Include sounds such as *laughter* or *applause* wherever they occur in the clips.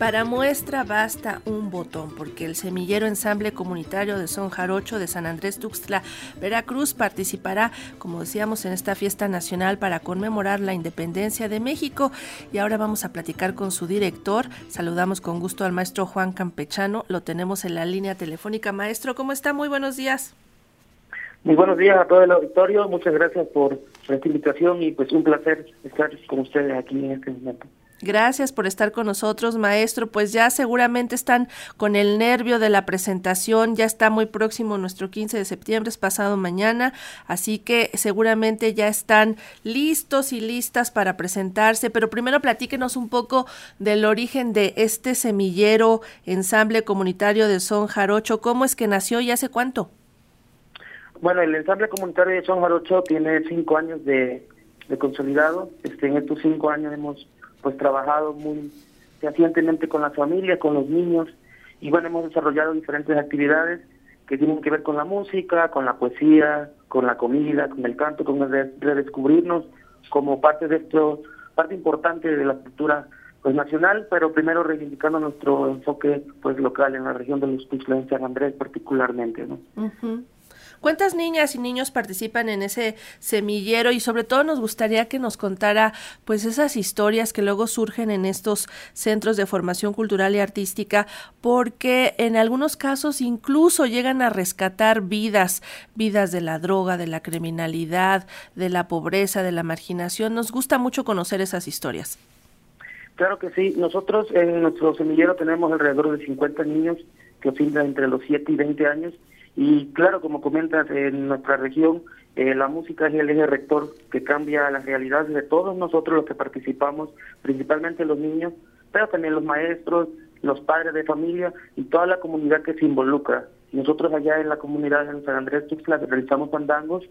Para muestra basta un botón, porque el semillero ensamble comunitario de Son Jarocho de San Andrés Tuxtla, Veracruz, participará, como decíamos, en esta fiesta nacional para conmemorar la independencia de México. Y ahora vamos a platicar con su director. Saludamos con gusto al maestro Juan Campechano. Lo tenemos en la línea telefónica. Maestro, ¿cómo está? Muy buenos días. Muy buenos días a todo el auditorio. Muchas gracias por esta invitación y pues un placer estar con ustedes aquí en este momento. Gracias por estar con nosotros, maestro. Pues ya seguramente están con el nervio de la presentación, ya está muy próximo nuestro 15 de septiembre, es pasado mañana, así que seguramente ya están listos y listas para presentarse, pero primero platíquenos un poco del origen de este semillero ensamble comunitario de Son Jarocho, cómo es que nació y hace cuánto. Bueno, el ensamble comunitario de Son Jarocho tiene cinco años de, de consolidado, este, en estos cinco años hemos pues trabajado muy fehacientemente con la familia, con los niños, y bueno, hemos desarrollado diferentes actividades que tienen que ver con la música, con la poesía, con la comida, con el canto, con el redescubrirnos como parte de esto, parte importante de la cultura pues nacional, pero primero reivindicando nuestro enfoque pues local en la región de los Tuxtla en San Andrés particularmente, ¿no? ¿Cuántas niñas y niños participan en ese semillero? Y sobre todo nos gustaría que nos contara pues esas historias que luego surgen en estos centros de formación cultural y artística, porque en algunos casos incluso llegan a rescatar vidas, vidas de la droga, de la criminalidad, de la pobreza, de la marginación. Nos gusta mucho conocer esas historias. Claro que sí. Nosotros en nuestro semillero tenemos alrededor de 50 niños que oscilan entre los 7 y 20 años y claro, como comentas, en nuestra región eh, la música es el eje rector que cambia las realidades de todos nosotros los que participamos, principalmente los niños, pero también los maestros, los padres de familia y toda la comunidad que se involucra. Nosotros allá en la comunidad de San Andrés Tuxtla realizamos fandangos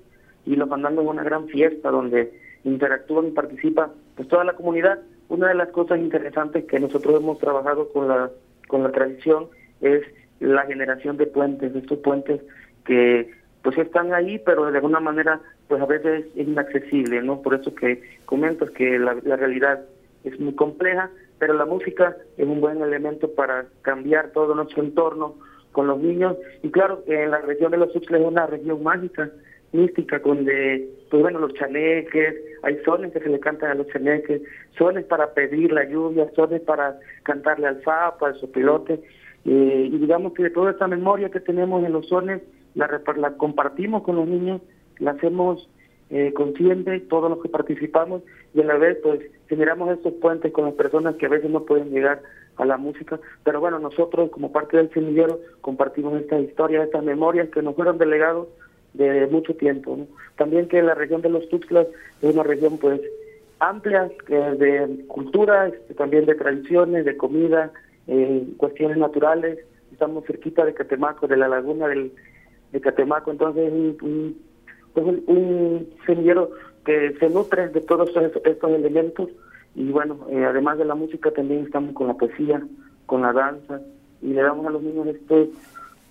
y los fandangos es una gran fiesta donde interactúan y participa pues toda la comunidad. Una de las cosas interesantes que nosotros hemos trabajado con la con la tradición es la generación de puentes, estos puentes que pues están ahí, pero de alguna manera pues a veces es inaccesible, ¿no? Por eso que comentas que la, realidad es muy compleja, pero la música es un buen elemento para cambiar todo nuestro entorno con los niños. Y claro, en la región de los Uxles es una región mágica, mística, donde, pues bueno, los chaneques, hay sones que se le cantan a los chaneques, sones para pedir la lluvia, sones para cantarle al sapo, al sopilote, eh, y digamos que toda esta memoria que tenemos en los sones la, la compartimos con los niños, la hacemos eh, consciente todos los que participamos y a la vez pues generamos estos puentes con las personas que a veces no pueden llegar a la música, pero bueno, nosotros como parte del semillero compartimos estas historias, estas memorias que nos fueron delegados de mucho tiempo. También que la región de los Tuxtlas es una región pues amplia de cultura, este, también de tradiciones, de comida, eh, cuestiones naturales, estamos cerquita de Catemaco, de la laguna del, de Catemaco, entonces un, un, pues un, semillero que se nutre de todos estos, elementos y bueno, eh, además de la música también estamos con la poesía, con la danza y le damos a los niños estos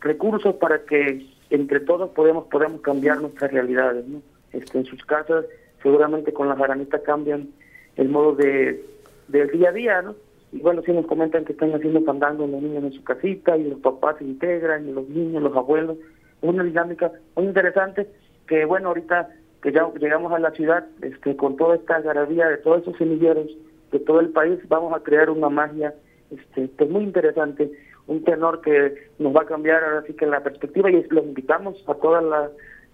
recursos para que entre todos podemos podamos cambiar nuestras realidades, ¿no? Este, en sus casas seguramente con la jaranita cambian el modo de del día a día, ¿no? Y bueno, sí nos comentan que están haciendo fandango los niños en su casita y los papás se integran y los niños, los abuelos. Es una dinámica muy interesante que bueno, ahorita que ya llegamos a la ciudad, este, con toda esta algarabía de todos esos semilleros de todo el país, vamos a crear una magia este, pues muy interesante, un tenor que nos va a cambiar ahora sí que la perspectiva y los invitamos a toda la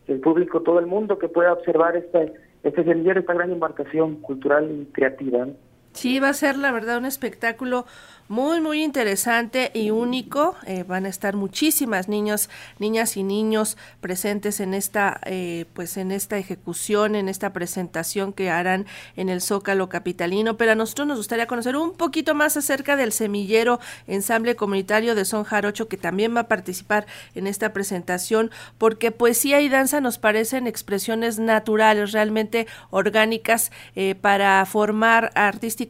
el público, todo el mundo que pueda observar este, este semillero, esta gran embarcación cultural y creativa. Sí, va a ser la verdad un espectáculo muy muy interesante y único. Eh, van a estar muchísimas niños, niñas y niños presentes en esta, eh, pues en esta ejecución, en esta presentación que harán en el Zócalo capitalino. Pero a nosotros nos gustaría conocer un poquito más acerca del semillero ensamble comunitario de Son Jarocho que también va a participar en esta presentación, porque poesía y danza nos parecen expresiones naturales, realmente orgánicas eh, para formar artísticamente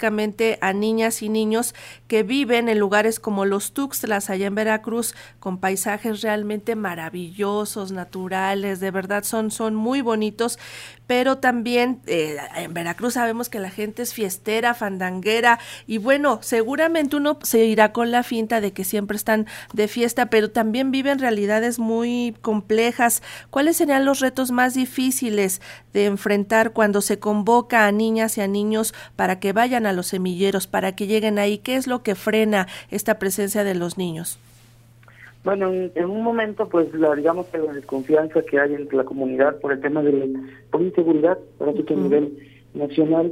a niñas y niños que viven en lugares como los Tuxtlas allá en Veracruz con paisajes realmente maravillosos, naturales, de verdad son, son muy bonitos, pero también eh, en Veracruz sabemos que la gente es fiestera, fandanguera y bueno, seguramente uno se irá con la finta de que siempre están de fiesta, pero también viven realidades muy complejas. ¿Cuáles serían los retos más difíciles de enfrentar cuando se convoca a niñas y a niños para que vayan a los semilleros, para que lleguen ahí? ¿Qué es lo que frena esta presencia de los niños? Bueno, en, un momento, pues, la, digamos que la desconfianza que hay entre la comunidad por el tema de la por inseguridad, eso que a nivel nacional,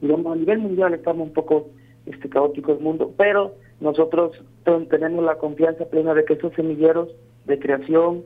digamos, a nivel mundial estamos un poco este caótico el mundo, pero nosotros tenemos la confianza plena de que esos semilleros de creación,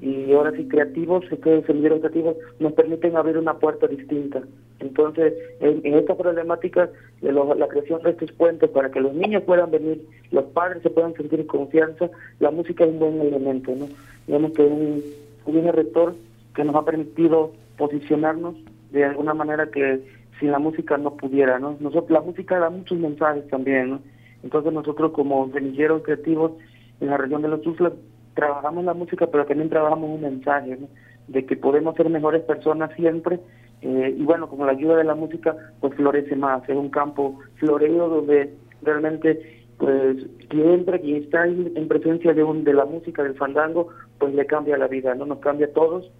y ahora sí creativos, estos semilleros creativos nos permiten abrir una puerta distinta. Entonces, en, esta problemática de la creación de estos puentes para que los niños puedan venir, los padres se puedan sentir confianza, la música es un buen elemento, ¿no? Digamos que un, un rector que nos ha permitido posicionarnos de alguna manera que sin la música no pudiera, ¿no? Nosotros, la música da muchos mensajes también, ¿no? Entonces nosotros como semilleros creativos en la región de los Tuzlas trabajamos la música, pero también trabajamos un mensaje de que podemos ser mejores personas siempre. Eh, y bueno, con la ayuda de la música, pues florece más. Es un campo florido donde realmente, pues, siempre quien está en, presencia de, un, de la música, del fandango, pues le cambia la vida, ¿no? Nos cambia a todos.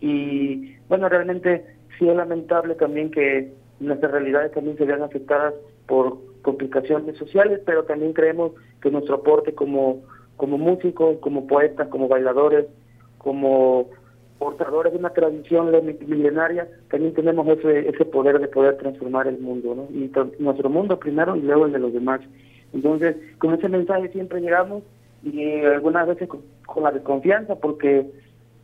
Y bueno, realmente sí es lamentable también que nuestras realidades también se vean afectadas por complicaciones sociales, pero también creemos que nuestro aporte como como músicos, como poetas, como bailadores, como portadores de una tradición milenaria, también tenemos ese, ese poder de poder transformar el mundo, ¿no? Y nuestro mundo primero y luego el de los demás. Entonces, con ese mensaje siempre llegamos y algunas veces con, la desconfianza porque,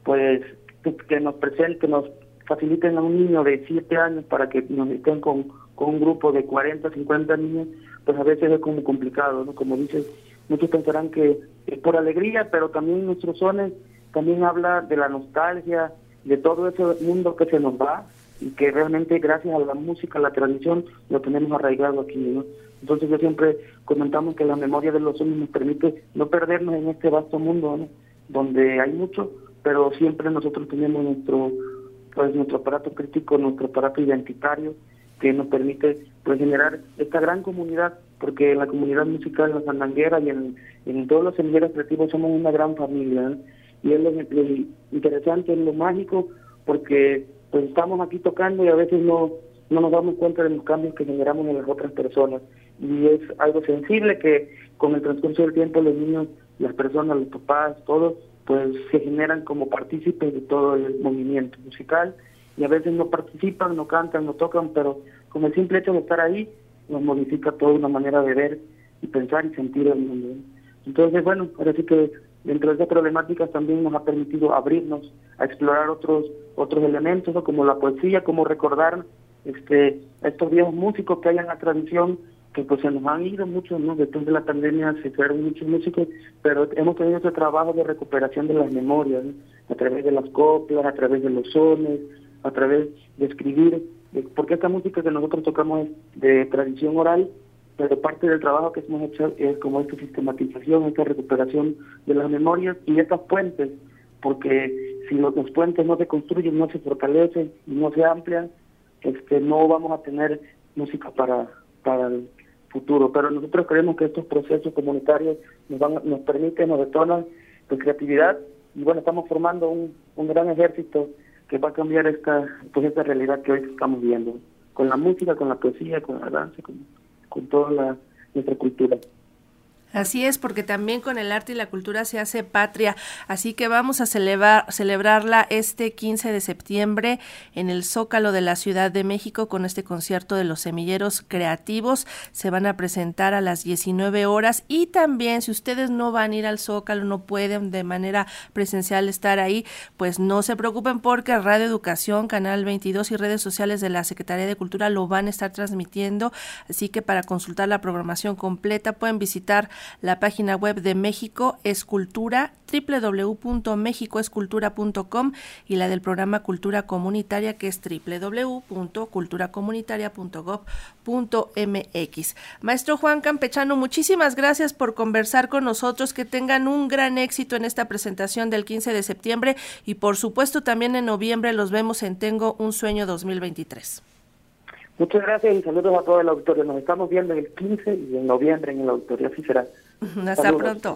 pues, que, nos presenten, que nos faciliten a un niño de 7 años para que nos estén con, con un grupo de 40, 50 niños, pues a veces es como complicado, ¿no? Como dices, Muchos pensarán que es por alegría, pero también nuestros sones también habla de la nostalgia, de todo ese mundo que se nos va y que realmente gracias a la música, la tradición, lo tenemos arraigado aquí. ¿no? Entonces yo siempre comentamos que la memoria de los sones nos permite no perdernos en este vasto mundo, donde hay mucho, pero siempre nosotros tenemos nuestro pues nuestro aparato crítico, nuestro aparato identitario que nos permite pues generar esta gran comunidad porque en la comunidad musical, en la sandanguera y en, en todos los semilleros creativos somos una gran familia. Y es lo, interesante, es lo mágico, porque pues estamos aquí tocando y a veces no, no nos damos cuenta de los cambios que generamos en las otras personas. Y es algo sensible que con el transcurso del tiempo los niños, las personas, los papás, todos, pues se generan como partícipes de todo el movimiento musical y a veces no participan, no cantan, no tocan, pero con el simple hecho de estar ahí, nos modifica toda una manera de ver y pensar y sentir el mundo. Entonces, bueno, sí que dentro de esas problemáticas también nos ha permitido abrirnos a explorar otros otros elementos, como la poesía, como recordar este estos viejos músicos que hay en la tradición, que pues se nos han ido muchos, ¿no? Después de la pandemia se fueron muchos músicos, pero hemos tenido ese trabajo de recuperación de las memorias, a través de las coplas, a través de los sones, a través de escribir porque esta música que nosotros tocamos es de tradición oral, pero parte del trabajo que hemos hecho es como esta sistematización, esta recuperación de las memorias y estas puentes, porque si los, puentes no se construyen, no se fortalecen no se amplian, este, no vamos a tener música para, para el futuro. Pero nosotros creemos que estos procesos comunitarios nos, van, nos permiten, nos detonan de creatividad y bueno, estamos formando un, un gran ejército que va a cambiar esta, pues esta realidad que hoy estamos viendo, con la música, con la poesía, con la danza, con, con toda la, nuestra cultura. Así es, porque también con el arte y la cultura se hace patria. Así que vamos a celebrar, celebrarla este 15 de septiembre en el Zócalo de la Ciudad de México con este concierto de los semilleros creativos. Se van a presentar a las 19 horas y también si ustedes no van a ir al Zócalo, no pueden de manera presencial estar ahí, pues no se preocupen porque Radio Educación, Canal 22 y redes sociales de la Secretaría de Cultura lo van a estar transmitiendo. Así que para consultar la programación completa pueden visitar La página web de México Escultura, www.mexicoescultura.com y la del programa Cultura Comunitaria que es www.culturacomunitaria.gov.mx. Maestro Juan Campechano, muchísimas gracias por conversar con nosotros, que tengan un gran éxito en esta presentación del 15 de septiembre y por supuesto también en noviembre los vemos en Tengo un Sueño 2023. Muchas gracias y saludos a todo el auditorio. Nos estamos viendo el 15 y en noviembre en el auditorio. Así será. *laughs* Hasta pronto.